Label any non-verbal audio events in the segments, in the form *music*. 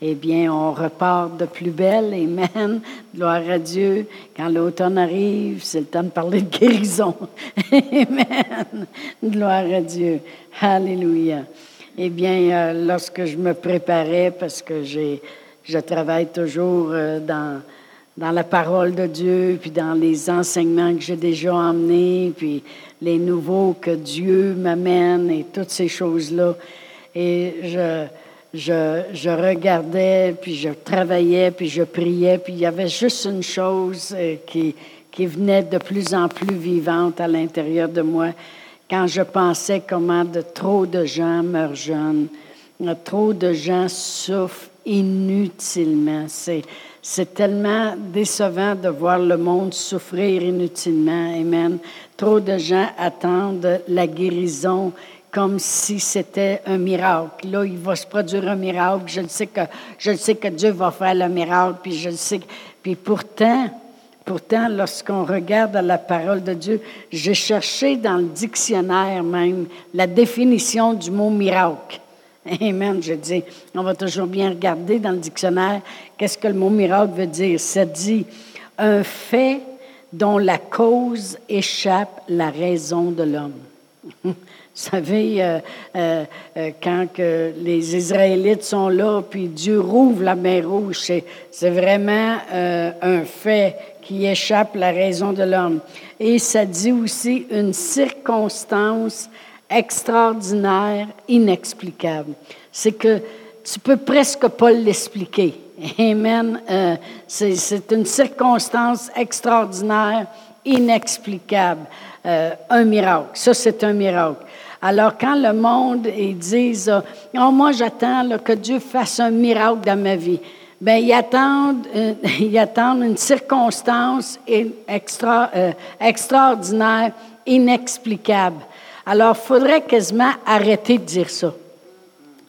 eh bien, on repart de plus belle. Amen. Gloire à Dieu. Quand l'automne arrive, c'est le temps de parler de guérison. *laughs* Amen. Gloire à Dieu. Alléluia. Eh bien, euh, lorsque je me préparais, parce que j'ai, je travaille toujours euh, dans, dans la parole de Dieu, puis dans les enseignements que j'ai déjà emmenés, puis les nouveaux que Dieu m'amène et toutes ces choses-là. Et je, je, regardais, puis je travaillais, puis je priais, puis il y avait juste une chose euh, qui, qui venait de plus en plus vivante à l'intérieur de moi quand je pensais comment de trop de gens meurent jeunes, trop de gens souffrent inutilement. C'est, c'est tellement décevant de voir le monde souffrir inutilement. Amen. Trop de gens attendent la guérison comme si c'était un miracle. Là, il va se produire un miracle. Je sais que, je sais que Dieu va faire le miracle, puis je sais. Puis pourtant, pourtant, lorsqu'on regarde la parole de Dieu, j'ai cherché dans le dictionnaire même la définition du mot miracle. Amen, je dis. On va toujours bien regarder dans le dictionnaire qu'est-ce que le mot miracle veut dire. Ça dit un fait dont la cause échappe la raison de l'homme. Vous savez, euh, euh, euh, quand que les Israélites sont là, puis Dieu rouvre la mer Rouge, c'est vraiment un fait qui échappe la raison de l'homme. Et ça dit aussi une circonstance extraordinaire, inexplicable. C'est que tu peux presque pas l'expliquer. Amen. c'est une circonstance extraordinaire, inexplicable. Un miracle. Ça, c'est un miracle. Alors, quand le monde, ils disent, oh, moi, j'attends que Dieu fasse un miracle dans ma vie, bien, ils attendent, euh, *laughs* ils attendent une circonstance extra, euh, extraordinaire, inexplicable. Alors, il faudrait quasiment arrêter de dire ça.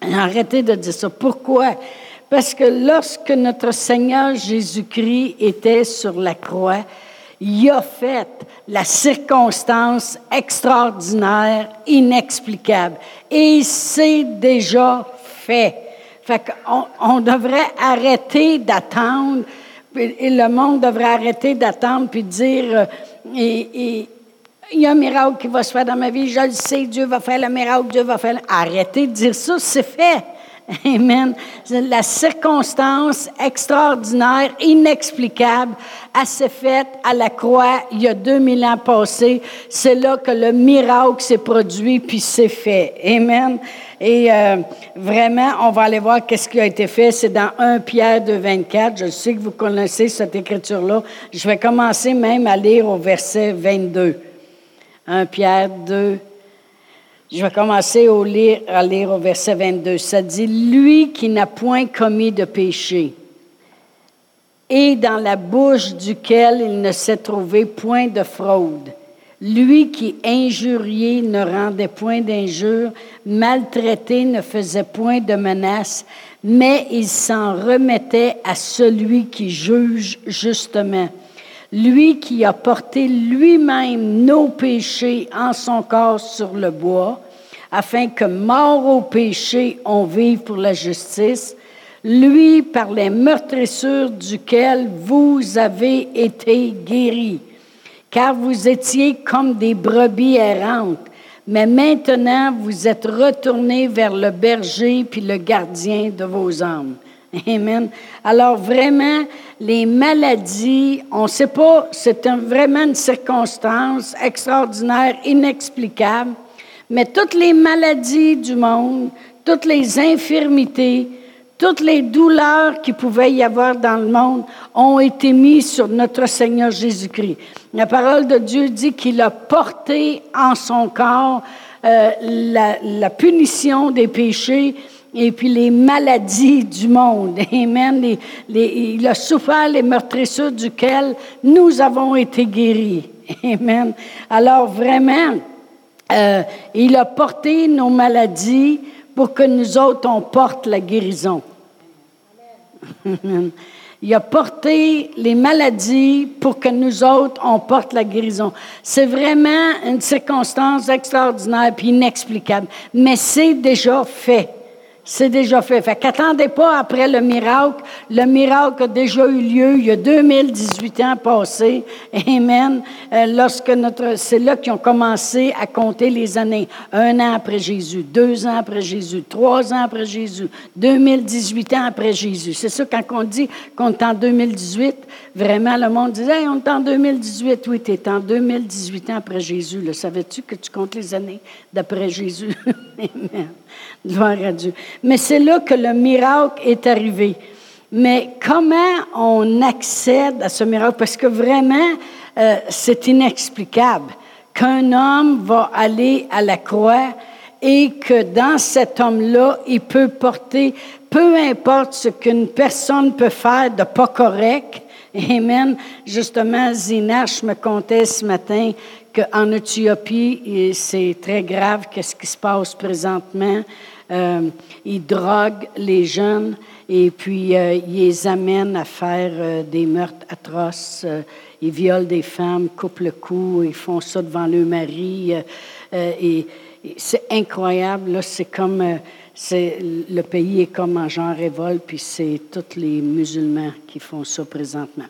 Arrêter de dire ça. Pourquoi? Parce que lorsque notre Seigneur Jésus-Christ était sur la croix, il a fait la circonstance extraordinaire, inexplicable. Et c'est déjà fait. Fait qu'on on devrait arrêter d'attendre, et le monde devrait arrêter d'attendre puis dire, euh, il y a un miracle qui va se faire dans ma vie, je le sais, Dieu va faire le miracle, Dieu va faire. Arrêtez de dire ça, c'est fait. *laughs* Amen. La circonstance extraordinaire, inexplicable, assez faite à la croix il y a 2000 ans passés. C'est là que le miracle s'est produit, puis c'est fait. Amen. Et euh, vraiment, on va aller voir qu'est-ce qui a été fait. C'est dans 1 Pierre 2, 24. Je sais que vous connaissez cette écriture-là. Je vais commencer même à lire au verset 22. 1 Pierre 2, je vais commencer à lire au verset 22. Ça dit, Lui qui n'a point commis de péché, et dans la bouche duquel il ne s'est trouvé point de fraude. Lui qui injurié ne rendait point d'injure, maltraité ne faisait point de menace, mais il s'en remettait à celui qui juge justement lui qui a porté lui-même nos péchés en son corps sur le bois, afin que, mort au péché, on vive pour la justice, lui par les meurtrissures duquel vous avez été guéris, car vous étiez comme des brebis errantes, mais maintenant vous êtes retournés vers le berger puis le gardien de vos âmes. *laughs* Amen. Alors vraiment, les maladies, on ne sait pas, c'est vraiment une circonstance extraordinaire, inexplicable, mais toutes les maladies du monde, toutes les infirmités, toutes les douleurs qui pouvaient y avoir dans le monde ont été mises sur notre Seigneur Jésus-Christ. La parole de Dieu dit qu'il a porté en son corps euh, la, la punition des péchés et puis les maladies du monde. *laughs* Amen. il a souffert les meurtrissures duquel nous avons été guéris. *laughs* Amen. Alors vraiment, euh, il a porté nos maladies pour que nous autres, on porte la guérison. *laughs* Il a porté les maladies pour que nous autres, on porte la guérison. C'est vraiment une circonstance extraordinaire et inexplicable, mais c'est déjà fait. C'est déjà fait. Fait qu'attendez pas après le miracle. Le miracle a déjà eu lieu il y a 2018 ans passés. Amen. Euh, lorsque notre, c'est là qu'ils ont commencé à compter les années. Un an après Jésus, deux ans après Jésus, trois ans après Jésus, 2018 ans après Jésus. C'est ça quand on dit qu'on est en 2018, vraiment le monde disait, hey, on est en 2018. Oui, tu es en 2018 ans après Jésus. Le savais-tu que tu comptes les années d'après Jésus? *laughs* Amen. Gloire à Dieu. Mais c'est là que le miracle est arrivé. Mais comment on accède à ce miracle? Parce que vraiment, euh, c'est inexplicable qu'un homme va aller à la croix et que dans cet homme-là, il peut porter, peu importe ce qu'une personne peut faire de pas correct. Amen. Justement, Zinash me contait ce matin qu'en Éthiopie, c'est très grave qu'est-ce qui se passe présentement. Euh, ils droguent les jeunes et puis euh, ils les amènent à faire euh, des meurtres atroces. Ils violent des femmes, coupent le cou, ils font ça devant leur mari. c'est incroyable. C'est comme le pays est comme en genre révolte, puis c'est tous les musulmans qui font ça présentement.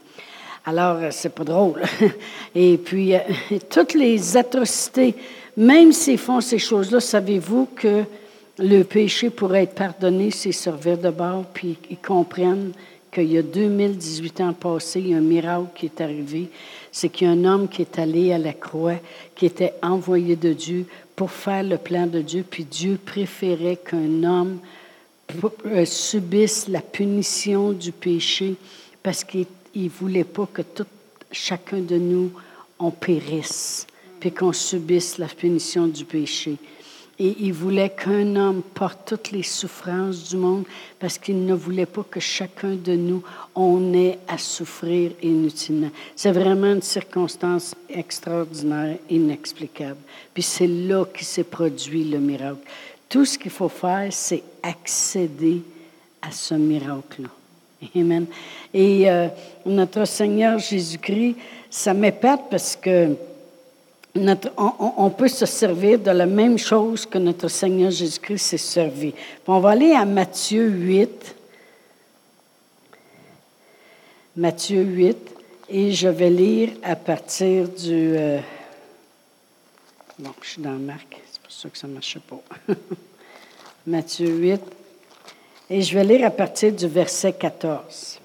Alors, c'est pas drôle. *laughs* Et puis, *laughs* toutes les atrocités, même s'ils font ces choses-là, savez-vous que le péché pourrait être pardonné s'ils servir de bord, puis ils comprennent qu'il y a 2018 ans passés, il y a un miracle qui est arrivé. C'est qu'il y a un homme qui est allé à la croix, qui était envoyé de Dieu pour faire le plan de Dieu, puis Dieu préférait qu'un homme euh, subisse la punition du péché parce qu'il ne voulait pas que tout, chacun de nous, on périsse, puis qu'on subisse la punition du péché. Et il voulait qu'un homme porte toutes les souffrances du monde parce qu'il ne voulait pas que chacun de nous, on ait à souffrir inutilement. C'est vraiment une circonstance extraordinaire, inexplicable. Puis c'est là qu'il s'est produit le miracle. Tout ce qu'il faut faire, c'est accéder à ce miracle-là. Amen. Et euh, notre Seigneur Jésus-Christ, ça m'épate parce que on, peut se servir de la même chose que notre Seigneur Jésus-Christ s'est servi. on va aller à Matthieu 8. Matthieu 8, et je vais lire à partir du... Euh, bon, je suis dans Marc, c'est pour ça que ça ne marche pas. *laughs* Matthieu 8, et je vais lire à partir du verset 14.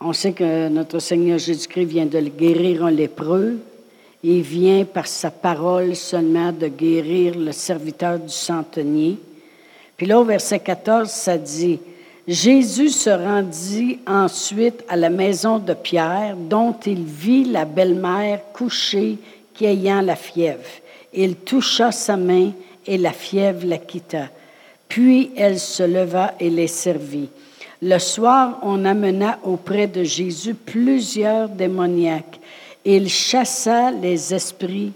On sait que notre Seigneur Jésus-Christ vient de guérir un lépreux. Il vient par sa parole seulement de guérir le serviteur du centenier. Puis là, au verset 14, ça dit, Jésus se rendit ensuite à la maison de Pierre, dont il vit la belle-mère couchée qui ayant la fièvre. Il toucha sa main et la fièvre la quitta. Puis elle se leva et les servit. Le soir, on amena auprès de Jésus plusieurs démoniaques il chassa les esprits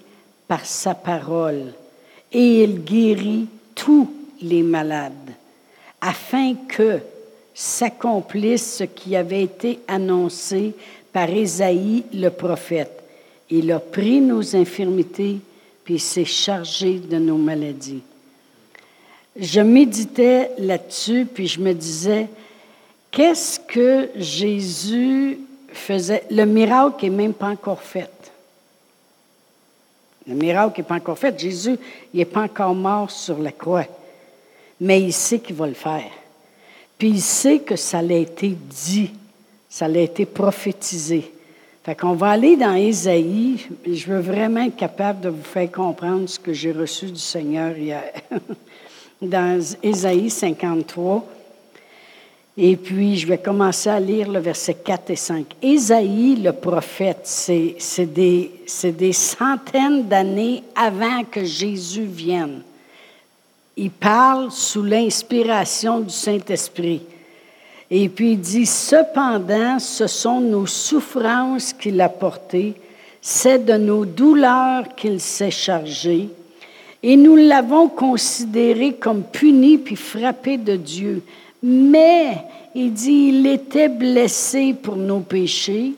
par sa parole et il guérit tous les malades, afin que s'accomplisse ce qui avait été annoncé par Ésaïe le prophète. Il a pris nos infirmités, puis s'est chargé de nos maladies. Je méditais là-dessus, puis je me disais, qu'est-ce que Jésus faisait? Le miracle n'est même pas encore fait. Le miracle n'est pas encore fait. Jésus, il n'est pas encore mort sur la croix. Mais il sait qu'il va le faire. Puis il sait que ça l'a été dit, ça l'a été prophétisé. Fait qu'on va aller dans Ésaïe. Je veux vraiment être capable de vous faire comprendre ce que j'ai reçu du Seigneur hier. *laughs* dans Ésaïe 53. Et puis, je vais commencer à lire le verset 4 et 5. Ésaïe, le prophète, c'est des, des centaines d'années avant que Jésus vienne. Il parle sous l'inspiration du Saint-Esprit. Et puis il dit, cependant, ce sont nos souffrances qu'il a portées, c'est de nos douleurs qu'il s'est chargé, et nous l'avons considéré comme puni puis frappé de Dieu. Mais, il dit, il était blessé pour nos péchés,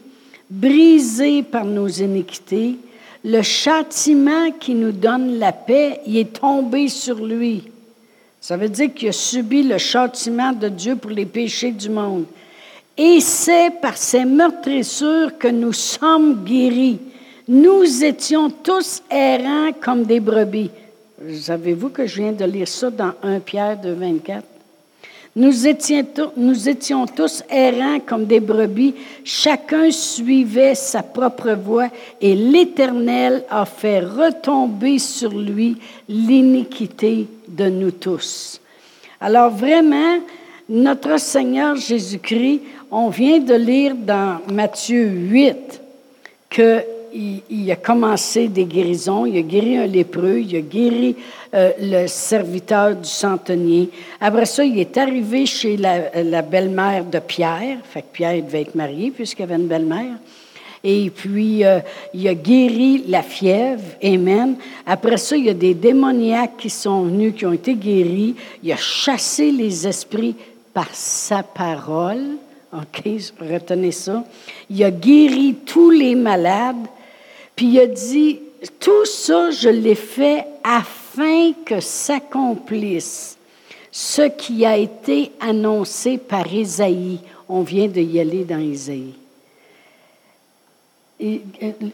brisé par nos iniquités. Le châtiment qui nous donne la paix, il est tombé sur lui. Ça veut dire qu'il a subi le châtiment de Dieu pour les péchés du monde. Et c'est par ces meurtrissures que nous sommes guéris. Nous étions tous errants comme des brebis. Savez-vous que je viens de lire ça dans 1 Pierre de 24? Nous étions, nous étions tous errants comme des brebis, chacun suivait sa propre voie et l'Éternel a fait retomber sur lui l'iniquité de nous tous. Alors vraiment, notre Seigneur Jésus-Christ, on vient de lire dans Matthieu 8 que il, a commencé des guérisons. Il a guéri un lépreux, il a guéri euh, le serviteur du centenier. Après ça, il est arrivé chez la, belle-mère de Pierre. Fait que Pierre devait être marié puisqu'il avait une belle-mère. Et puis, euh, il a guéri la fièvre. Amen. Après ça, il y a des démoniaques qui sont venus, qui ont été guéris. Il a chassé les esprits par sa parole. OK, *laughs* retenez ça. Il a guéri tous les malades. Puis il a dit, tout ça, je l'ai fait afin que s'accomplisse ce qui a été annoncé par Isaïe. On vient de y aller dans Isaïe. Euh,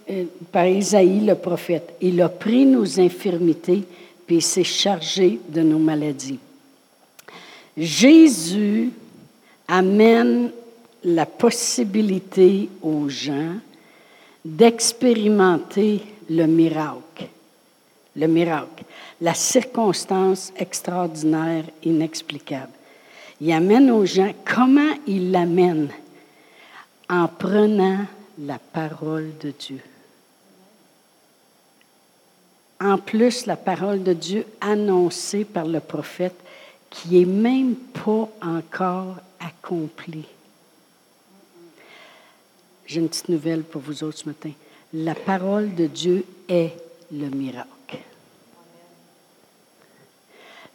euh, par Isaïe le prophète. Il a pris nos infirmités, puis il s'est chargé de nos maladies. Jésus amène la possibilité aux gens d'expérimenter le miracle. Le miracle, la circonstance extraordinaire, inexplicable. Il amène aux gens comment il l'amène? En prenant la parole de Dieu. En plus, la parole de Dieu annoncée par le prophète qui n'est même pas encore accomplie. J'ai une petite nouvelle pour vous autres ce matin. La parole de Dieu est le miracle.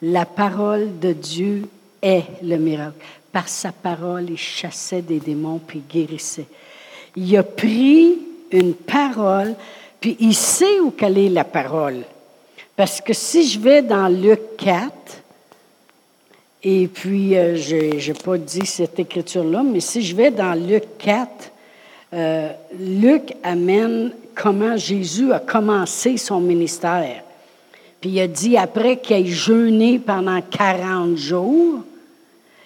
La parole de Dieu est le miracle. Par sa parole, il chassait des démons puis guérissait. Il a pris une parole, puis il sait où quelle est la parole. Parce que si je vais dans Luc 4, et puis euh, je n'ai pas dit cette écriture-là, mais si je vais dans Luc 4, euh, Luc amène comment Jésus a commencé son ministère. Puis il a dit, après qu'il ait jeûné pendant 40 jours,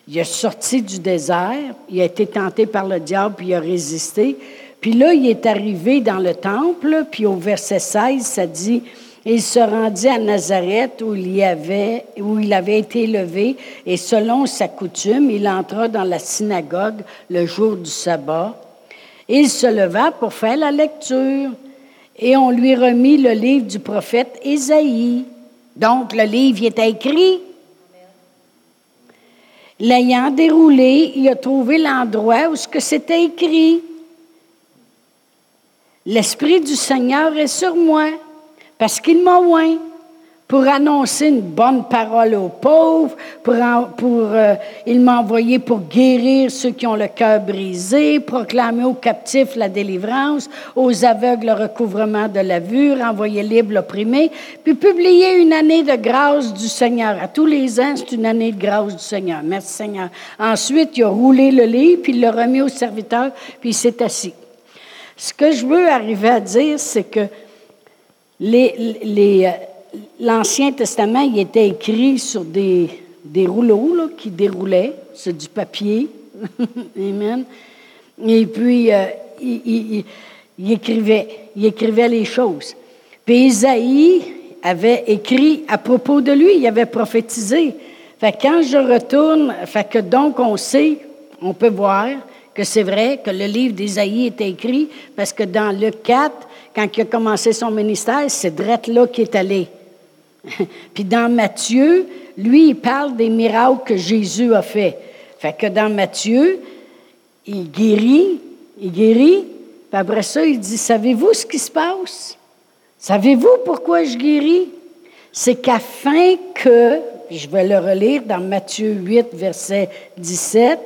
il est sorti du désert, il a été tenté par le diable, puis il a résisté. Puis là, il est arrivé dans le temple, puis au verset 16, ça dit, il se rendit à Nazareth où il, y avait, où il avait été élevé, et selon sa coutume, il entra dans la synagogue le jour du sabbat. Il se leva pour faire la lecture et on lui remit le livre du prophète Ésaïe. Donc, le livre était écrit. L'ayant déroulé, il a trouvé l'endroit où ce que c'était écrit. L'Esprit du Seigneur est sur moi parce qu'il m'a oint pour annoncer une bonne parole aux pauvres, pour, pour euh, il m'a envoyé pour guérir ceux qui ont le cœur brisé, proclamer aux captifs la délivrance, aux aveugles le recouvrement de la vue, renvoyer libre l'opprimé, puis publier une année de grâce du Seigneur. À tous les ans, c'est une année de grâce du Seigneur. Merci Seigneur. Ensuite, il a roulé le livre, puis il l'a remis au serviteur, puis il s'est assis. Ce que je veux arriver à dire, c'est que les, les euh, l'Ancien Testament, il était écrit sur des, des rouleaux qui déroulaient, c'est du papier. *laughs* Amen. Et puis, euh, il, écrivait, il écrivait les choses. Puis Isaïe avait écrit à propos de lui, il avait prophétisé. Fait quand je retourne, fait que donc on sait, on peut voir que c'est vrai que le livre d'Isaïe était écrit, parce que dans le 4, quand il a commencé son ministère, c'est Drette là qui est allé. *laughs* Puis dans Matthieu, lui, il parle des miracles que Jésus a fait. Fait que dans Matthieu, il guérit, il guérit, puis après ça, il dit, savez-vous ce qui se passe? Savez-vous pourquoi je guéris? C'est qu'afin que, je vais le relire dans Matthieu 8, verset 17,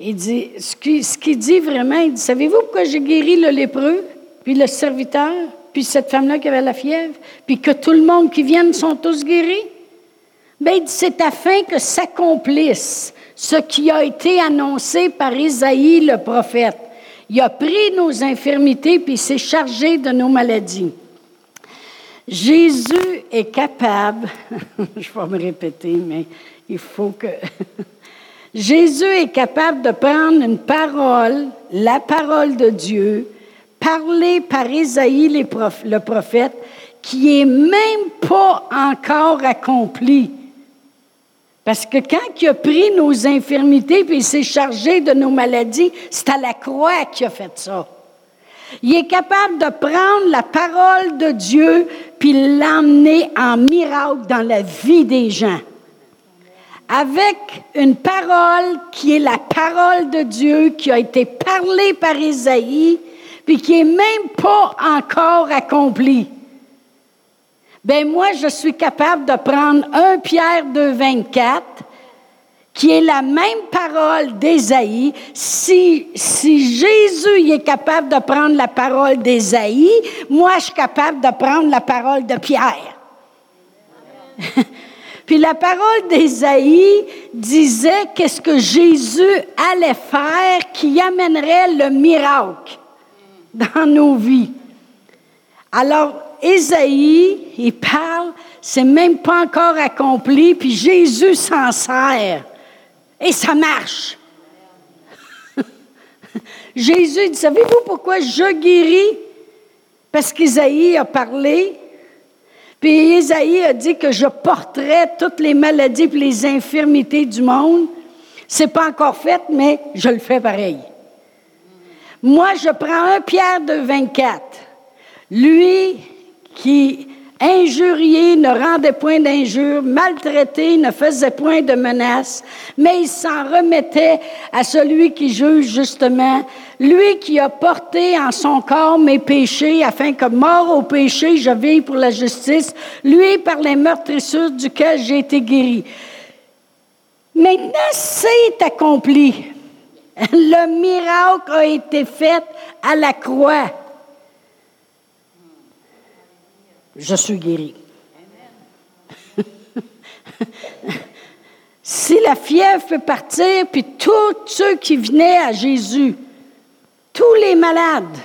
il dit, ce qu'il dit vraiment, il dit, savez-vous pourquoi j'ai guéri le lépreux, puis le serviteur, puis cette femme-là qui avait la fièvre, puis que tout le monde qui vient sont tous guéris? Ben, c'est afin que s'accomplisse ce qui a été annoncé par Isaïe le prophète. Il a pris nos infirmités puis il s'est chargé de nos maladies. Jésus est capable, *laughs* je vais me répéter, mais il faut que... *laughs* Jésus est capable de prendre une parole, la parole de Dieu, parlée par Isaïe le prophète, qui est même pas encore accomplie. Parce que quand il a pris nos infirmités puis il s'est chargé de nos maladies, c'est à la croix qu'il a fait ça. Il est capable de prendre la parole de Dieu puis l'emmener en miracle dans la vie des gens. Avec une parole qui est la parole de Dieu qui a été parlée par Isaïe puis qui est même pas encore accomplie. Ben moi, je suis capable de prendre 1 Pierre 2, 24, qui est la même parole d'Ésaïe. Si, si Jésus est capable de prendre la parole d'Ésaïe, moi, je suis capable de prendre la parole de Pierre. *laughs* Puis la parole d'Ésaïe disait qu'est-ce que Jésus allait faire qui amènerait le miracle dans nos vies. Alors, Ésaïe, il parle, c'est même pas encore accompli, puis Jésus s'en sert. Et ça marche. *laughs* Jésus savez-vous pourquoi je guéris? Parce qu'Isaïe a parlé, puis Isaïe a dit que je porterais toutes les maladies et les infirmités du monde. C'est pas encore fait, mais je le fais pareil. Moi, je prends un Pierre de 24. Lui, qui injurié, ne rendait point d'injures, maltraité, ne faisait point de menaces, mais il s'en remettait à celui qui juge justement, lui qui a porté en son corps mes péchés, afin que mort au péché, je vive pour la justice, lui par les meurtrissures duquel j'ai été guéri. Maintenant, c'est accompli. Le miracle a été fait à la croix. je suis guéri. *laughs* si la fièvre peut partir, puis tous ceux qui venaient à Jésus, tous les malades,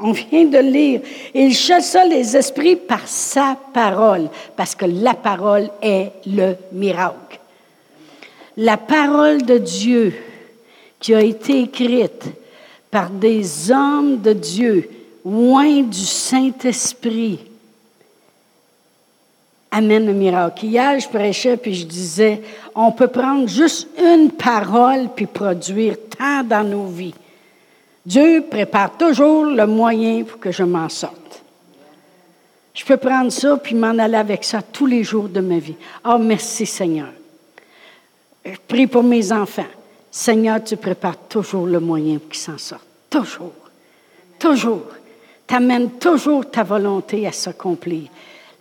on vient de lire, il chassa les esprits par sa parole, parce que la parole est le miracle. La parole de Dieu qui a été écrite par des hommes de Dieu, loin du Saint-Esprit, amène un miracle. Hier, je prêchais puis je disais, on peut prendre juste une parole puis produire tant dans nos vies. Dieu prépare toujours le moyen pour que je m'en sorte. Je peux prendre ça puis m'en aller avec ça tous les jours de ma vie. Oh, merci Seigneur. Je prie pour mes enfants. Seigneur, tu prépares toujours le moyen pour qu'ils s'en sortent. Toujours. Toujours. Tu amènes toujours ta volonté à s'accomplir.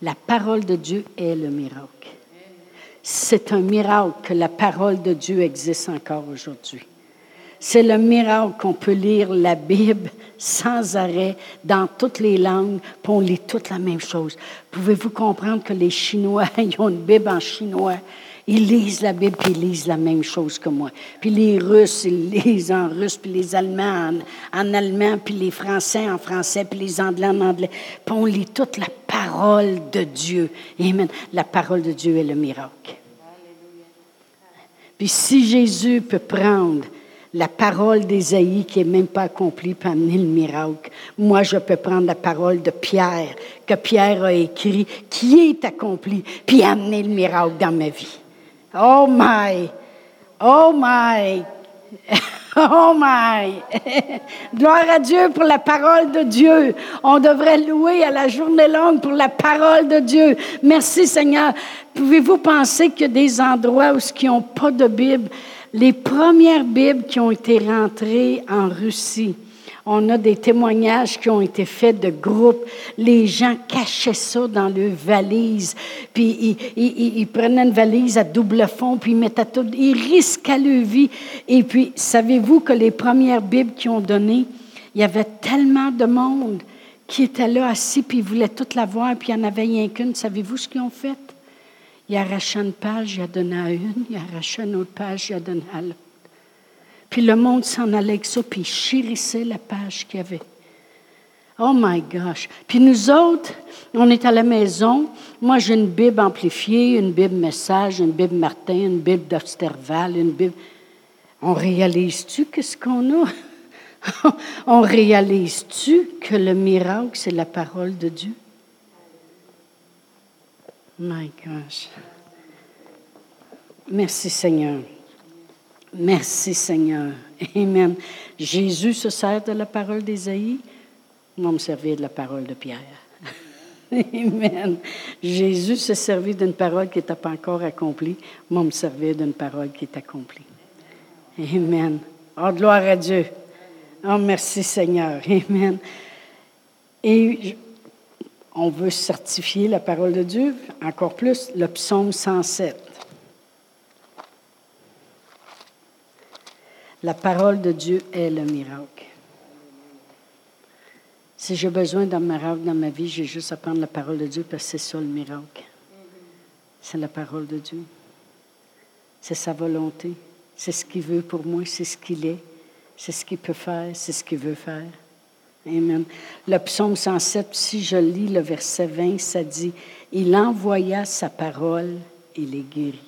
La parole de Dieu est le miracle. C'est un miracle que la parole de Dieu existe encore aujourd'hui. C'est le miracle qu'on peut lire la Bible sans arrêt dans toutes les langues, puis on lit toute la même chose. Pouvez-vous comprendre que les Chinois, *laughs* ils ont une Bible en chinois, ils lisent la Bible, puis ils lisent la même chose que moi. Puis les Russes, ils lisent en russe, puis les Allemands en, allemand, puis les Français en français, puis les Anglais en anglais. Puis on lit toute la parole de Dieu. Amen. La parole de Dieu est le miracle. Puis si Jésus peut prendre la parole d'Ésaïe qui n'est même pas accomplie pour amener le miracle. Moi, je peux prendre la parole de Pierre, que Pierre a écrit, qui est accomplie, puis amener le miracle dans ma vie. Oh my! Oh my! *laughs* Oh my! *laughs* Gloire à Dieu pour la parole de Dieu. On devrait louer à la journée longue pour la parole de Dieu. Merci Seigneur. Pouvez-vous penser qu'il y a des endroits où qui n'ont pas de Bible? Les premières Bibles qui ont été rentrées en Russie, on a des témoignages qui ont été faits de groupes. Les gens cachaient ça dans leurs valises. Puis ils, prenaient une valise à double fond, puis ils mettaient tout. Ils risquaient leur vie. Et puis, savez-vous que les premières Bibles qui ont donné, il y avait tellement de monde qui était là assis, puis ils voulaient toute la voir, puis il n'y en avait rien qu'une. Savez-vous ce qu'ils ont fait? Il arrachait une page, il a donné à une, il arrachait une autre page, il a donné à l'autre. Puis le monde s'en allait avec ça, puis il chérissait la page qu'il y avait. Oh my gosh. Puis nous autres, on est à la maison. Moi, j'ai une Bible amplifiée, une Bible message, une Bible Martin, une Bible d'Osterval, une Bible. On réalise-tu qu'est-ce qu'on a? *laughs* on réalise-tu que le miracle, c'est la parole de Dieu? My gosh. Merci Seigneur. Merci Seigneur. Amen. Jésus se sert de la parole d'Ésaïe. Moi, me servir de la parole de Pierre. Amen. Jésus se servit d'une parole qui n'était pas encore accomplie. Moi, me servir d'une parole qui est accomplie. Amen. Oh, gloire à Dieu. Oh, merci Seigneur. Amen. Et on veut certifier la parole de Dieu encore plus, le psaume 107. La parole de Dieu est le miracle. Si j'ai besoin d'un miracle dans ma vie, j'ai juste à prendre la parole de Dieu parce que c'est ça le miracle. C'est la parole de Dieu. C'est sa volonté. C'est ce qu'il veut pour moi, c'est ce qu'il est. C'est ce qu'il peut faire, c'est ce qu'il veut faire. Amen. Le psaume 107, si je lis le verset 20, ça dit, Il envoya sa parole et les guérit,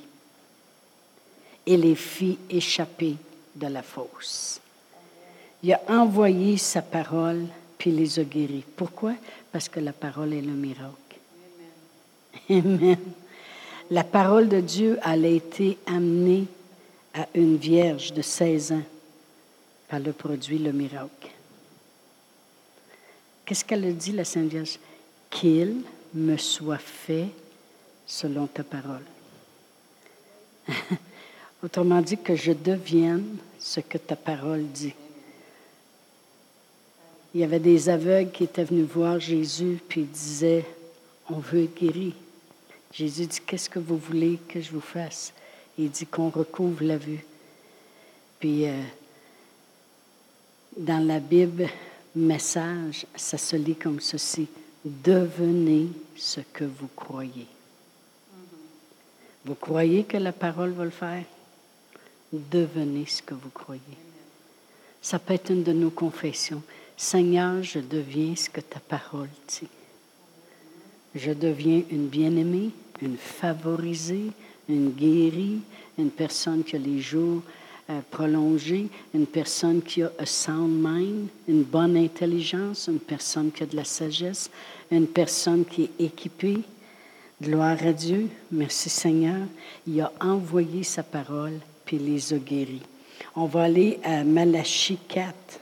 et les fit échapper de la fosse. Il a envoyé sa parole puis les a guéris. Pourquoi? Parce que la parole est le miracle. Amen. La parole de Dieu, elle a été amenée à une vierge de 16 ans par le produit, le miracle. Qu'est-ce qu'elle a dit, la Sainte Vierge? Qu'il me soit fait selon ta parole. *laughs* Autrement dit, que je devienne ce que ta parole dit. Il y avait des aveugles qui étaient venus voir Jésus, puis disaient, on veut être guéri. Jésus dit, qu'est-ce que vous voulez que je vous fasse? Il dit qu'on recouvre la vue. Puis, euh, dans la Bible, message, ça se lit comme ceci. Devenez ce que vous croyez. Vous croyez que la parole va le faire? Devenez ce que vous croyez. Ça peut être une de nos confessions. Seigneur, je deviens ce que ta parole dit. Je deviens une bien-aimée, une favorisée, une guérie, une personne qui a les jours euh, prolongés, une personne qui a un sound mind, une bonne intelligence, une personne qui a de la sagesse, une personne qui est équipée. Gloire à Dieu. Merci Seigneur. Il a envoyé sa parole, les a guéris. On va aller à Malachie 4. Tu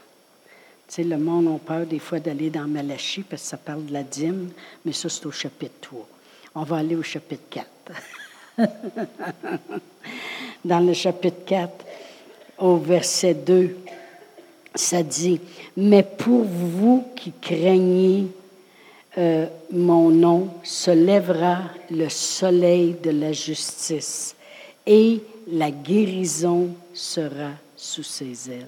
sais, le monde a peur des fois d'aller dans Malachie parce que ça parle de la dîme, mais ça, c'est au chapitre 3. On va aller au chapitre 4. *laughs* dans le chapitre 4, au verset 2, ça dit, Mais pour vous qui craignez euh, mon nom, se lèvera le soleil de la justice et la guérison sera sous ses ailes.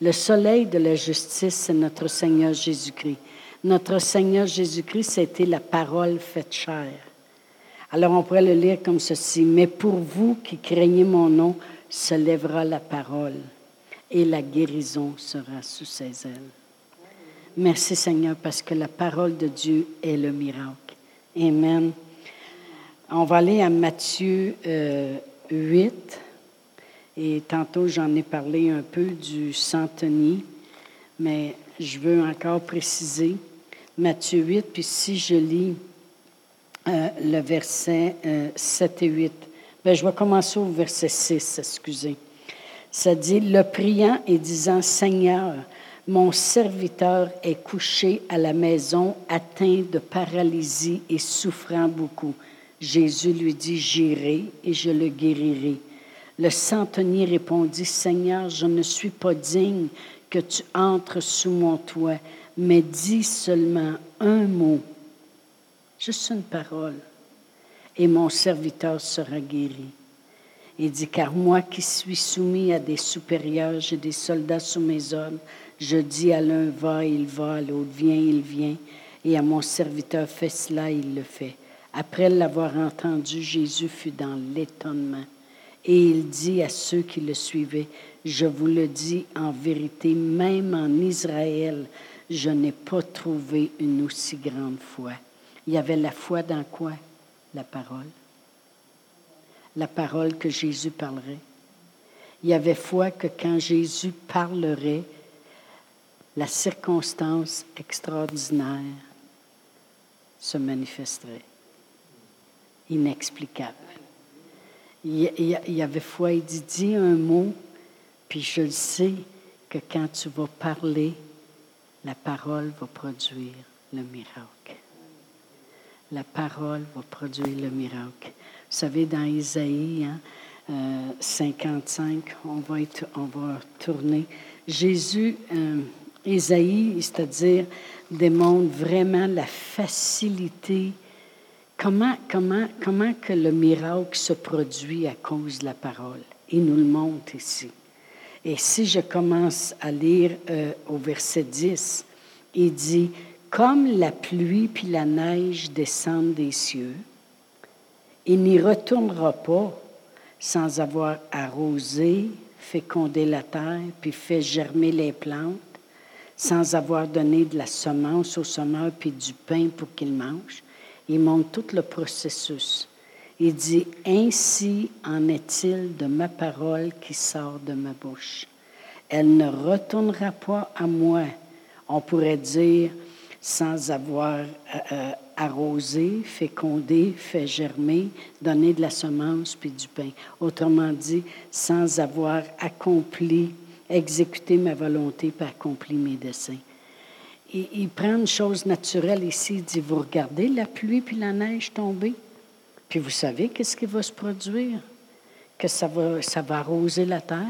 Le soleil de la justice, c'est notre Seigneur Jésus-Christ. Notre Seigneur Jésus-Christ, c'était la parole faite chair. Alors on pourrait le lire comme ceci. Mais pour vous qui craignez mon nom, se lèvera la parole et la guérison sera sous ses ailes. Merci Seigneur parce que la parole de Dieu est le miracle. Amen. On va aller à Matthieu 8. Euh, et tantôt, j'en ai parlé un peu du centenier, mais je veux encore préciser Matthieu 8, puis si je lis euh, le verset 7 euh, et 8, ben, je vais commencer au verset 6, excusez. Ça dit, le priant et disant, Seigneur, mon serviteur est couché à la maison, atteint de paralysie et souffrant beaucoup. Jésus lui dit, J'irai et je le guérirai. Le centenier répondit, Seigneur, je ne suis pas digne que tu entres sous mon toit, mais dis seulement un mot, juste une parole, et mon serviteur sera guéri. Il dit, car moi qui suis soumis à des supérieurs, j'ai des soldats sous mes ordres, je dis à l'un va, il va, à l'autre vient, il vient, et à mon serviteur fais cela, il le fait. Après l'avoir entendu, Jésus fut dans l'étonnement. Et il dit à ceux qui le suivaient, je vous le dis en vérité, même en Israël, je n'ai pas trouvé une aussi grande foi. Il y avait la foi dans quoi? La parole. La parole que Jésus parlerait. Il y avait foi que quand Jésus parlerait, la circonstance extraordinaire se manifesterait. Inexplicable. Il y avait foi, il dit, dis un mot, puis je le sais que quand tu vas parler, la parole va produire le miracle. La parole va produire le miracle. Vous savez, dans Isaïe hein, 55, euh, on va, on va tourner. Jésus, euh, Isaïe, c'est-à-dire, démontre vraiment la facilité. Comment, comment, comment que le miracle se produit à cause de la parole? Il nous le montre ici. Et si je commence à lire euh, au verset 10, il dit, comme la pluie puis la neige descendent des cieux, il n'y retournera pas sans avoir arrosé, fécondé la terre, puis fait germer les plantes, sans avoir donné de la semence au semeur puis du pain pour qu'il mange. Il montre tout le processus. Il dit, Ainsi en est-il de ma parole qui sort de ma bouche. Elle ne retournera pas à moi. On pourrait dire, sans avoir euh, euh, arrosé, fécondé, fait germer, donné de la semence puis du pain. Autrement dit, sans avoir accompli, exécuté ma volonté puis accompli mes desseins. Il, prend une chose naturelle ici, il dit, vous regardez la pluie puis la neige tomber? Puis vous savez qu'est-ce qui va se produire? Que ça va, ça va arroser la terre,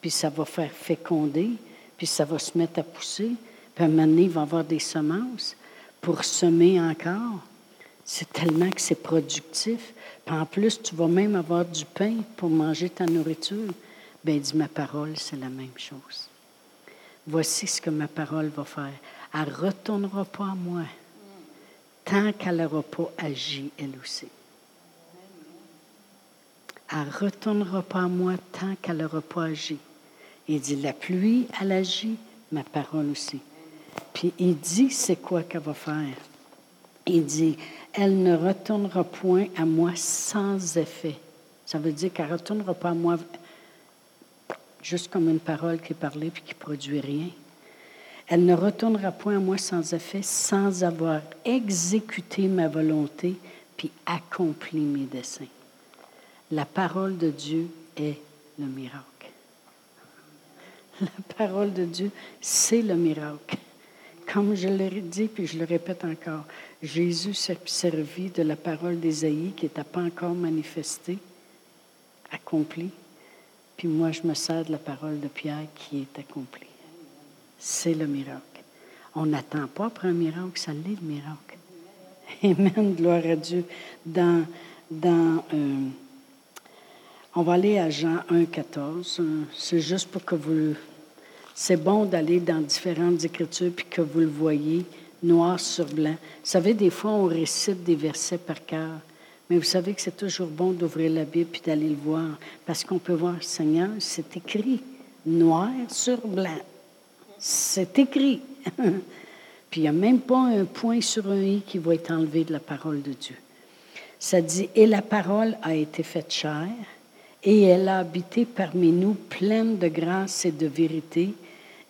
puis ça va faire féconder, puis ça va se mettre à pousser, puis à un moment donné, il va avoir des semences pour semer encore. C'est tellement que c'est productif. Puis en plus, tu vas même avoir du pain pour manger ta nourriture. Bien, dit ma parole, c'est la même chose. Voici ce que ma parole va faire. Elle ne retournera pas à moi tant qu'elle n'aura pas agi elle aussi. Elle ne retournera pas à moi tant qu'elle n'aura pas agi. Il dit, la pluie, elle agit, ma parole aussi. Puis il dit, c'est quoi qu'elle va faire? Il dit, elle ne retournera point à moi sans effet. Ça veut dire qu'elle ne retournera pas à moi juste comme une parole qui est parlée puis qui produit rien. Elle ne retournera point à moi sans effet, sans avoir exécuté ma volonté puis accompli mes desseins. La parole de Dieu est le miracle. La parole de Dieu, c'est le miracle. Comme je l'ai dit, puis je le répète encore, Jésus s'est servi de la parole d'Ésaïe qui n'était pas encore manifestée, accomplie. Puis moi, je me sers de la parole de Pierre qui est accomplie. C'est le miracle. On n'attend pas après un miracle, ça l'est le miracle. Amen, gloire à Dieu. Dans, dans euh, on va aller à Jean 1, 14. C'est juste pour que vous... C'est bon d'aller dans différentes écritures puis que vous le voyez noir sur blanc. Vous savez, des fois, on récite des versets par cœur. Mais vous savez que c'est toujours bon d'ouvrir la Bible puis d'aller le voir. Parce qu'on peut voir, Seigneur, c'est écrit noir sur blanc. C'est écrit. *laughs* puis il n'y a même pas un point sur un i qui va être enlevé de la parole de Dieu. Ça dit, et la parole a été faite chair et elle a habité parmi nous pleine de grâce et de vérité,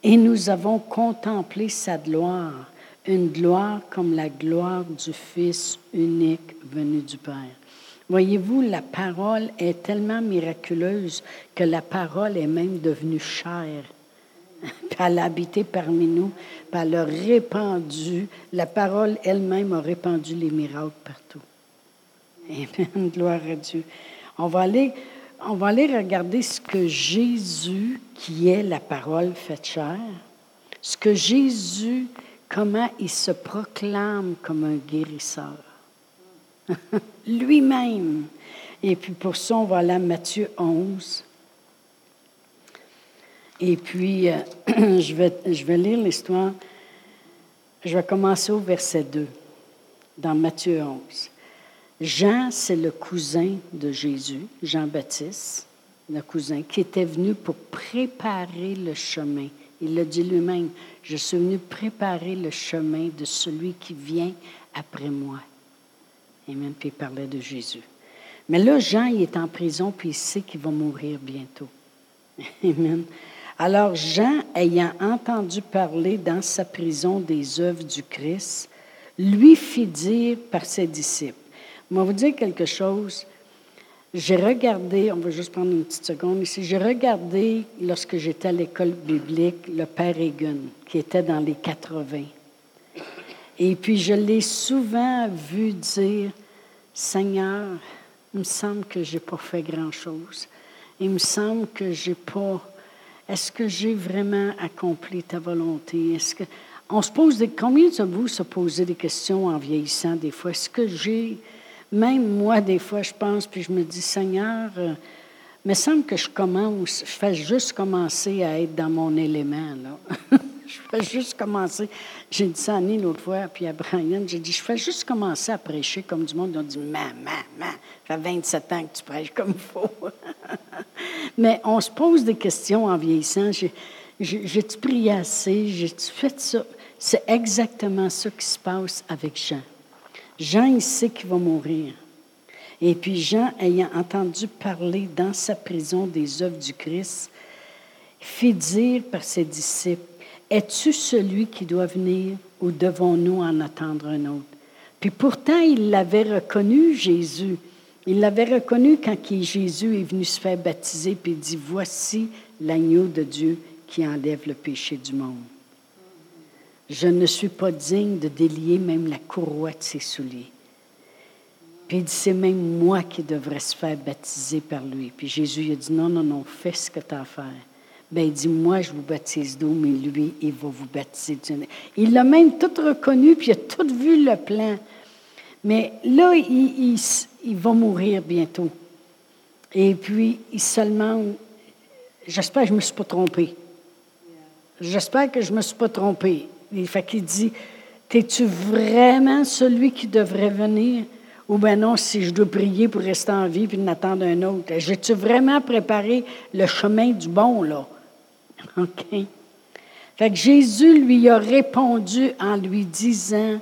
et nous avons contemplé sa gloire, une gloire comme la gloire du Fils unique venu du Père. Voyez-vous, la parole est tellement miraculeuse que la parole est même devenue chair. Elle a habité parmi nous, puis elle a répandu, la parole elle-même a répandu les miracles partout. Amen, *laughs* gloire à Dieu. On va aller on va aller regarder ce que Jésus, qui est la parole faite chair, ce que Jésus, comment il se proclame comme un guérisseur. *laughs* Lui-même. Et puis pour ça, on va aller à Matthieu 11. Et puis, euh, *clears throat* je, vais, je vais lire l'histoire. Je vais commencer au verset 2, dans Matthieu 11. Jean, c'est le cousin de Jésus, Jean-Baptiste, le cousin, qui était venu pour préparer le chemin. Il l'a dit lui-même, je suis venu préparer le chemin de celui qui vient après moi. Et même, puis il parlait de Jésus. Mais là, Jean, il est en prison, puis il sait qu'il va mourir bientôt. *laughs* Amen. Alors Jean, ayant entendu parler dans sa prison des œuvres du Christ, lui fit dire par ses disciples. Je vais vous dire quelque chose. J'ai regardé, on va juste prendre une petite seconde ici, j'ai regardé lorsque j'étais à l'école biblique le Père Egan, qui était dans les 80. Et puis je l'ai souvent vu dire, Seigneur, il me semble que je n'ai pas fait grand-chose. Il me semble que j'ai pas est-ce que j'ai vraiment accompli ta volonté? Est-ce que on se pose des combien de vous se posez des questions en vieillissant des fois? Est-ce que j'ai même moi des fois je pense puis je me dis Seigneur, euh, me semble que je commence, je fais juste commencer à être dans mon élément là. *laughs* je fais juste commencer. J'ai dit ça à Annie l'autre fois, puis à Brian, j'ai dit, je fais juste commencer à prêcher comme du monde. Ils ont dit, maman, maman, ça fait 27 ans que tu prêches comme il faut. *laughs* Mais on se pose des questions en vieillissant. J'ai-tu prié assez? J'ai-tu fait ça? C'est exactement ça qui se passe avec Jean. Jean, il sait qu'il va mourir. Et puis Jean, ayant entendu parler dans sa prison des œuvres du Christ, fit dire par ses disciples, es-tu celui qui doit venir ou devons-nous en attendre un autre? Puis pourtant, il l'avait reconnu, Jésus. Il l'avait reconnu quand Jésus est venu se faire baptiser, puis il dit, voici l'agneau de Dieu qui enlève le péché du monde. Je ne suis pas digne de délier même la courroie de ses souliers. Puis il dit, c'est même moi qui devrais se faire baptiser par lui. Puis Jésus a dit, non, non, non, fais ce que tu as à faire. Ben, il dit, moi, je vous baptise d'eau, mais lui, il va vous baptiser Il l'a même tout reconnu, puis il a tout vu le plan. Mais là, il, va mourir bientôt. Et puis, il seulement, j'espère que je ne me suis pas trompé. J'espère que je ne me suis pas trompé. Fait qu'il dit, es-tu vraiment celui qui devrait venir? Ou bien non, si je dois prier pour rester en vie puis n'attendre un autre. J'ai-tu vraiment préparé le chemin du bon, là? *laughs* OK? Fait que Jésus lui a répondu en lui disant,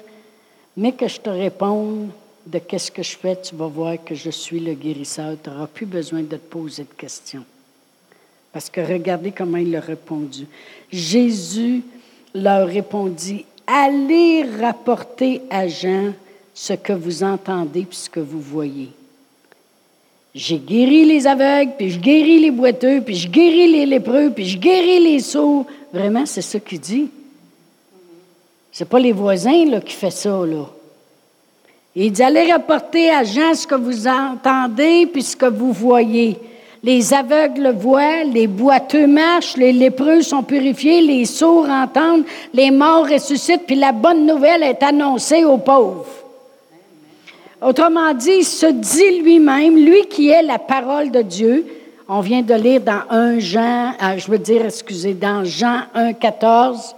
mais que je te réponde de qu'est-ce que je fais, tu vas voir que je suis le guérisseur. Tu n'auras plus besoin de te poser de questions. Parce que regardez comment il a répondu. Jésus leur répondit, allez rapporter à Jean ce que vous entendez puis ce que vous voyez. J'ai guéri les aveugles, puis je guéris les boiteux, puis je guéris les lépreux, puis je guéris les sourds. Vraiment, c'est ça qu'il dit. C'est pas les voisins là, qui font ça. Là. Il dit allez rapporter à Jean ce que vous entendez puis ce que vous voyez. Les aveugles voient, les boiteux marchent, les lépreux sont purifiés, les sourds entendent, les morts ressuscitent, puis la bonne nouvelle est annoncée aux pauvres. Autrement dit, il se dit lui-même, lui qui est la parole de Dieu. On vient de lire dans 1 Jean, euh, je veux dire, excusez, dans Jean 1, 14,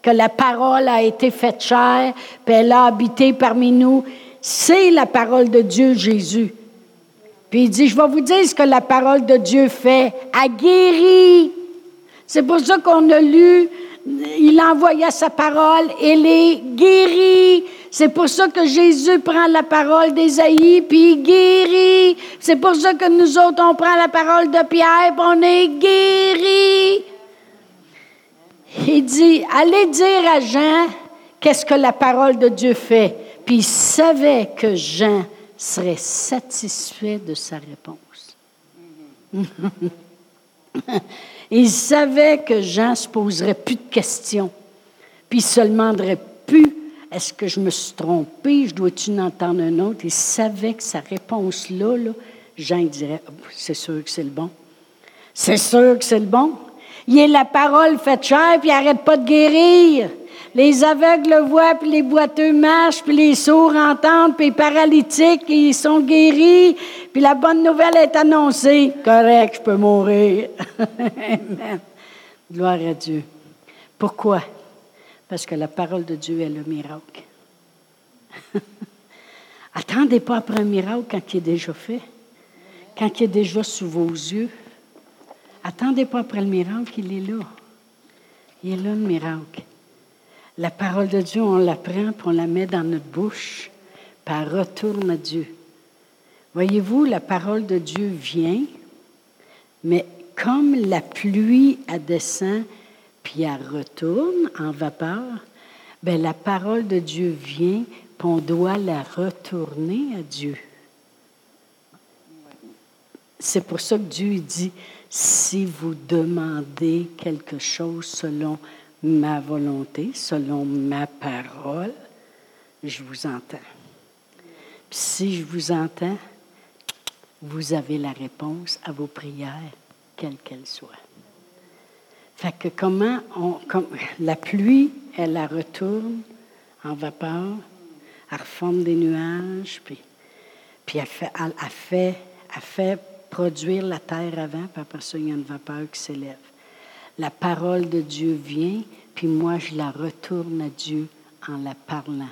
que la parole a été faite chair, puis elle a habité parmi nous. C'est la parole de Dieu, Jésus. Puis il dit, je vais vous dire ce que la parole de Dieu fait. A guéri. C'est pour ça qu'on a lu, il envoya sa parole, elle est guérie. C'est pour ça que Jésus prend la parole d'Ésaïe, puis guérit. C'est pour ça que nous autres, on prend la parole de Pierre, puis on est guéri. Il dit, allez dire à Jean qu'est-ce que la parole de Dieu fait. Puis il savait que Jean serait satisfait de sa réponse. *laughs* il savait que Jean ne se poserait plus de questions, puis il se demanderait plus est-ce que je me suis trompé? Je dois-tu en entendre un autre? Il savait que sa réponse-là, là, Jean dirait oh, C'est sûr que c'est le bon. C'est sûr que c'est le bon. Il est la parole faite chair, puis il n'arrête pas de guérir. Les aveugles le voient, puis les boiteux marchent, puis les sourds entendent, puis les paralytiques, ils sont guéris, puis la bonne nouvelle est annoncée. Correct, je peux mourir. *laughs* Amen. Gloire à Dieu. Pourquoi? Parce que la parole de Dieu est le miracle. *laughs* Attendez pas après un miracle quand il est déjà fait, quand il est déjà sous vos yeux. Attendez pas après le miracle, il est là. Il est là le miracle. La parole de Dieu, on la prend, puis on la met dans notre bouche, puis elle retourne à Dieu. Voyez-vous, la parole de Dieu vient, mais comme la pluie, elle descend, puis elle retourne en vapeur, bien, la parole de Dieu vient, puis on doit la retourner à Dieu. C'est pour ça que Dieu dit, si vous demandez quelque chose selon ma volonté, selon ma parole, je vous entends. si je vous entends, vous avez la réponse à vos prières, quelles qu'elles soient. Fait que comment on, la pluie, elle la retourne en vapeur, elle reforme des nuages, puis, puis elle, fait, fait, elle fait produire la terre avant, puis après ça, il y a une vapeur qui s'élève. La parole de Dieu vient, puis moi, je la retourne à Dieu en la parlant.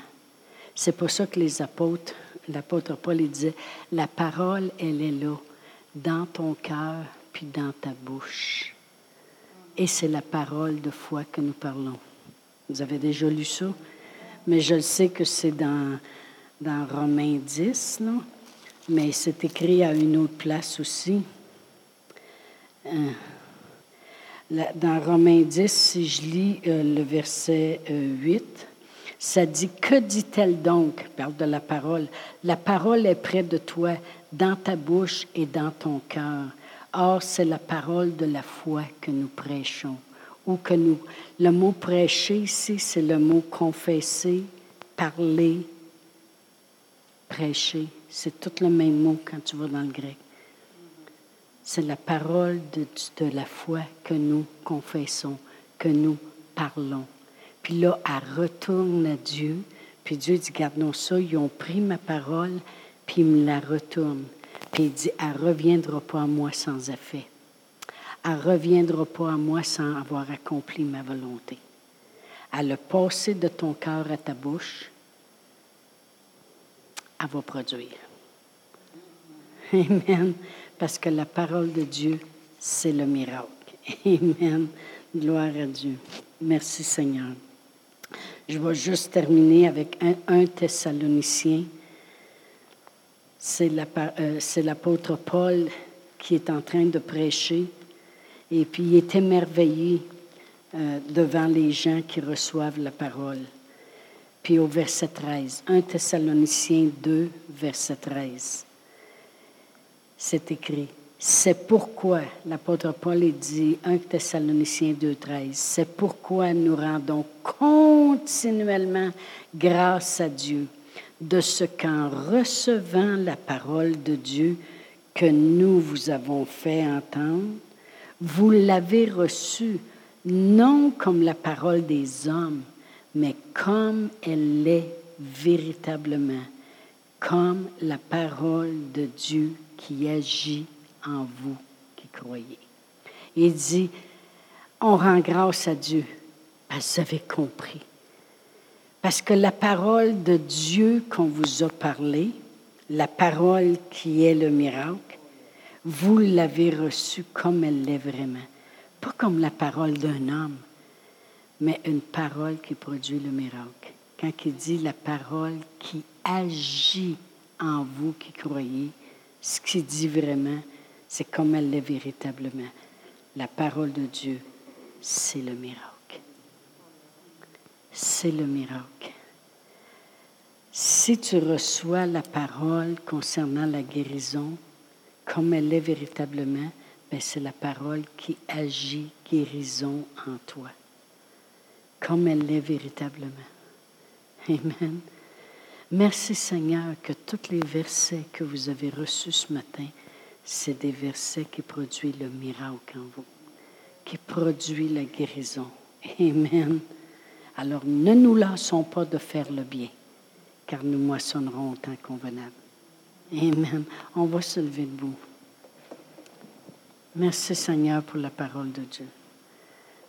C'est pour ça que les apôtres, l'apôtre Paul il disait, la parole, elle est là, dans ton cœur, puis dans ta bouche. Et c'est la parole de foi que nous parlons. Vous avez déjà lu ça? Mais je le sais que c'est dans, dans Romains 10, là. mais c'est écrit à une autre place aussi. Dans Romains 10, si je lis euh, le verset 8, euh, ça dit, que dit-elle donc? Parle de la parole. La parole est près de toi, dans ta bouche et dans ton cœur. Or, c'est la parole de la foi que nous prêchons. Ou que nous. Le mot prêcher ici, c'est le mot confesser, parler, prêcher. C'est tout le même mot quand tu vas dans le grec. C'est la parole de, la foi que nous confessons, que nous parlons. Puis là, elle retourne à Dieu. Puis Dieu dit, garde-nous ça, ils ont pris ma parole, puis ils me la retournent. Puis il dit, elle ne reviendra pas à moi sans effet. Elle ne reviendra pas à moi sans avoir accompli ma volonté. Elle a passé de ton cœur à ta bouche, elle va produire. Amen. Parce que la parole de Dieu, c'est le miracle. *laughs* Amen. Gloire à Dieu. Merci Seigneur. Je vais juste terminer avec un, Thessalonicien. Euh, c'est l'apôtre Paul qui est en train de prêcher. Et puis il est émerveillé euh, devant les gens qui reçoivent la parole. Puis au verset 13, 1 Thessaloniciens 2, verset 13 c'est écrit. C'est pourquoi, l'apôtre Paul dit, 1 Thessaloniciens 2.13, c'est pourquoi nous rendons continuellement grâce à Dieu de ce qu'en recevant la parole de Dieu que nous vous avons fait entendre, vous l'avez reçue non comme la parole des hommes, mais comme elle l'est véritablement, comme la parole de Dieu qui agit en vous qui croyez. Il dit, on rend grâce à Dieu parce que vous avez compris. Parce que la parole de Dieu qu'on vous a parlé, la parole qui est le miracle, vous l'avez reçue comme elle l'est vraiment. Pas comme la parole d'un homme, mais une parole qui produit le miracle. Quand il dit la parole qui agit en vous qui croyez, ce qu'il dit vraiment, c'est comme elle l'est véritablement. La parole de Dieu, c'est le miracle. C'est le miracle. Si tu reçois la parole concernant la guérison, comme elle l'est véritablement, ben c'est la parole qui agit guérison en toi, comme elle l'est véritablement. Amen. Merci Seigneur que tous les versets que vous avez reçus ce matin, c'est des versets qui produisent le miracle en vous, qui produisent la guérison. Amen. Alors ne nous lassons pas de faire le bien, car nous moissonnerons au temps convenable. Amen. On va se lever debout. Merci Seigneur pour la parole de Dieu.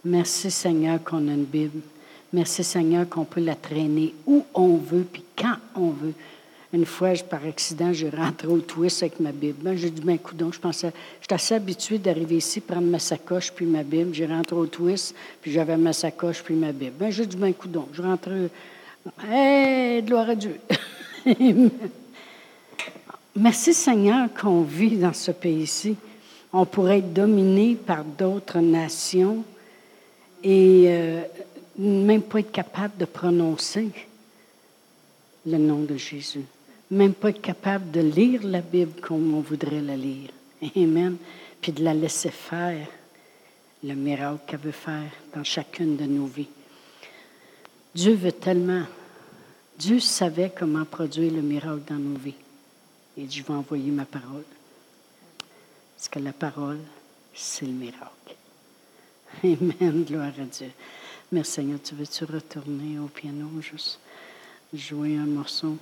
Merci Seigneur qu'on a une Bible Merci Seigneur qu'on peut la traîner où on veut, puis quand on veut. Une fois, par accident, j'ai rentré au twist avec ma Bible. Ben, j'ai dit, ben, coudon, je pensais, j'étais assez habitué d'arriver ici, prendre ma sacoche puis ma Bible. J'ai rentré au twist, puis j'avais ma sacoche puis ma Bible. Ben, j'ai dit, ben, coudon, je rentre. Hé, gloire à Dieu. *laughs* Merci Seigneur qu'on vit dans ce pays-ci. On pourrait être dominé par d'autres nations et euh, même pas être capable de prononcer le nom de Jésus même pas être capable de lire la Bible comme on voudrait la lire. Amen. Puis de la laisser faire le miracle qu'elle veut faire dans chacune de nos vies. Dieu veut tellement. Dieu savait comment produire le miracle dans nos vies. Et je vais envoyer ma parole. Parce que la parole, c'est le miracle. Amen. Gloire à Dieu. Merci Seigneur. Tu veux-tu retourner au piano juste jouer un morceau?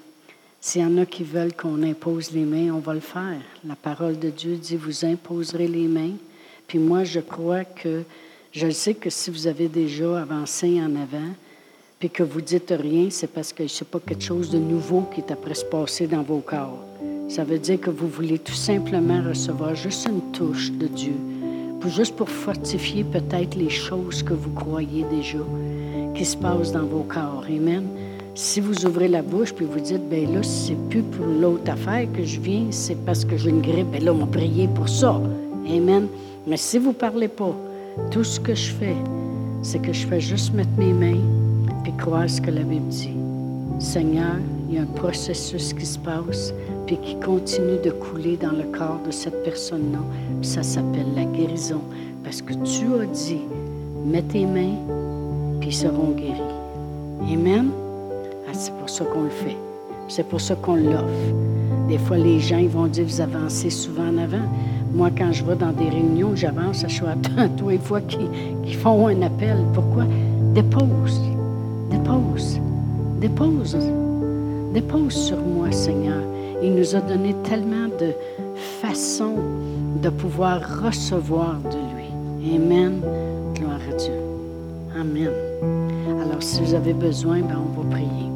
S'il y en a qui veulent qu'on impose les mains, on va le faire. La parole de Dieu dit, vous imposerez les mains. Puis moi, je crois que, je sais que si vous avez déjà avancé en avant, puis que vous dites rien, c'est parce que ce n'est pas quelque chose de nouveau qui est après se passer dans vos corps. Ça veut dire que vous voulez tout simplement recevoir juste une touche de Dieu, juste pour fortifier peut-être les choses que vous croyez déjà qui se passent dans vos corps. Amen. Si vous ouvrez la bouche puis vous dites, ben là, c'est plus pour l'autre affaire que je viens, c'est parce que j'ai une grippe, ben là, on prier pour ça. Amen. Mais si vous ne parlez pas, tout ce que je fais, c'est que je fais juste mettre mes mains puis croire ce que la Bible dit. Seigneur, il y a un processus qui se passe puis qui continue de couler dans le corps de cette personne-là. Ça s'appelle la guérison parce que tu as dit, mets tes mains puis ils seront guéris. Amen? Ah, c'est pour ça qu'on le fait. C'est pour ça qu'on l'offre. Des fois, les gens ils vont dire, vous avancez souvent en avant. Moi, quand je vais dans des réunions, j'avance, je suis à *laughs* tous les fois qu'ils font un appel. Pourquoi? Dépose, dépose, dépose, dépose sur moi, Seigneur. Il nous a donné tellement de façons de pouvoir recevoir de lui. Amen. Gloire à Dieu. Amen. Alors, si vous avez besoin, ben, on va prier.